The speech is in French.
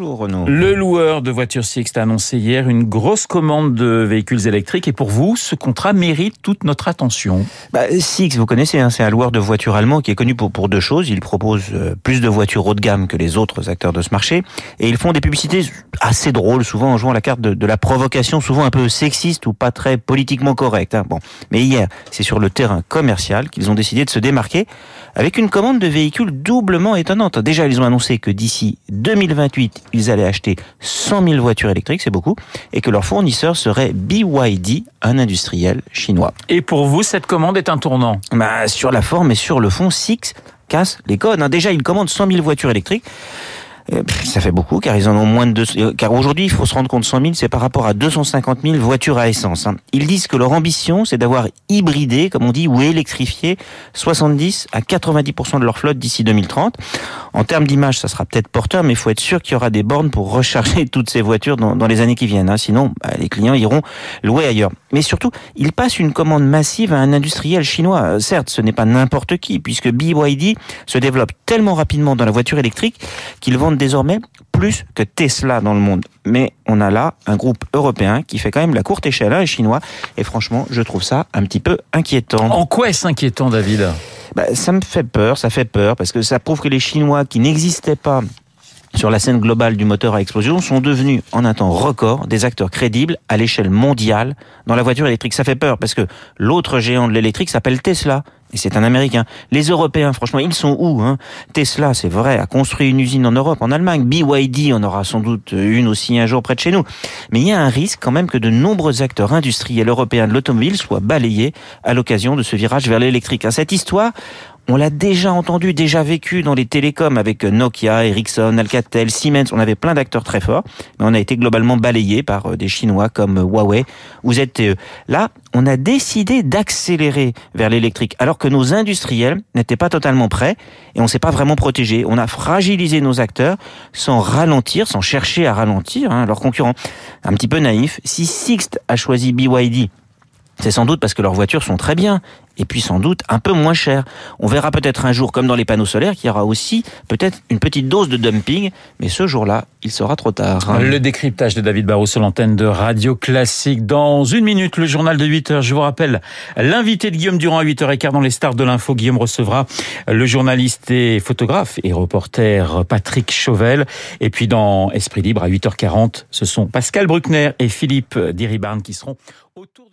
Renaud. Le loueur de voitures Sixt a annoncé hier une grosse commande de véhicules électriques et pour vous, ce contrat mérite toute notre attention. Bah, Sixt, vous connaissez, hein, c'est un loueur de voitures allemand qui est connu pour, pour deux choses. Il propose euh, plus de voitures haut de gamme que les autres acteurs de ce marché et ils font des publicités assez drôles, souvent en jouant la carte de, de la provocation, souvent un peu sexiste ou pas très politiquement correcte. Hein. Bon, mais hier, c'est sur le terrain commercial qu'ils ont décidé de se démarquer avec une commande de véhicules doublement étonnante. Déjà, ils ont annoncé que d'ici 2028, ils allaient acheter 100 000 voitures électriques, c'est beaucoup, et que leur fournisseur serait BYD, un industriel chinois. Et pour vous, cette commande est un tournant? Bah, Sur la forme et sur le fond, Six casse les codes. Hein. Déjà, ils commandent 100 000 voitures électriques. Euh, ça fait beaucoup car ils en ont moins de deux, euh, car aujourd'hui il faut se rendre compte 100 000 c'est par rapport à 250 000 voitures à essence. Hein. Ils disent que leur ambition c'est d'avoir hybridé comme on dit ou électrifié 70 à 90% de leur flotte d'ici 2030. En termes d'image ça sera peut-être porteur mais il faut être sûr qu'il y aura des bornes pour recharger toutes ces voitures dans, dans les années qui viennent. Hein. Sinon bah, les clients iront louer ailleurs. Mais surtout ils passent une commande massive à un industriel chinois. Euh, certes ce n'est pas n'importe qui puisque BYD se développe tellement rapidement dans la voiture électrique qu'ils vendent désormais plus que Tesla dans le monde. Mais on a là un groupe européen qui fait quand même la courte échelle, un chinois, et franchement, je trouve ça un petit peu inquiétant. En quoi est-ce inquiétant, David bah, Ça me fait peur, ça fait peur, parce que ça prouve que les Chinois qui n'existaient pas sur la scène globale du moteur à explosion sont devenus en un temps record des acteurs crédibles à l'échelle mondiale dans la voiture électrique. Ça fait peur parce que l'autre géant de l'électrique s'appelle Tesla et c'est un Américain. Les Européens, franchement, ils sont où hein? Tesla, c'est vrai, a construit une usine en Europe, en Allemagne. BYD en aura sans doute une aussi un jour près de chez nous. Mais il y a un risque quand même que de nombreux acteurs industriels européens de l'automobile soient balayés à l'occasion de ce virage vers l'électrique. Cette histoire, on l'a déjà entendu, déjà vécu dans les télécoms avec Nokia, Ericsson, Alcatel, Siemens. On avait plein d'acteurs très forts, mais on a été globalement balayé par euh, des Chinois comme Huawei ou ZTE. Là, on a décidé d'accélérer vers l'électrique, alors que nos industriels n'étaient pas totalement prêts et on s'est pas vraiment protégé. On a fragilisé nos acteurs sans ralentir, sans chercher à ralentir hein, leurs concurrents. Un petit peu naïf. Si Sixt a choisi BYD c'est sans doute parce que leurs voitures sont très bien et puis sans doute un peu moins chères. On verra peut-être un jour, comme dans les panneaux solaires, qu'il y aura aussi peut-être une petite dose de dumping, mais ce jour-là, il sera trop tard. Le décryptage de David Barrault sur l'antenne de Radio Classique. Dans une minute, le journal de 8 heures. Je vous rappelle, l'invité de Guillaume Durand à 8h15 dans les stars de l'info. Guillaume recevra le journaliste et photographe et reporter Patrick Chauvel. Et puis dans Esprit Libre à 8h40, ce sont Pascal Bruckner et Philippe Diribarne qui seront autour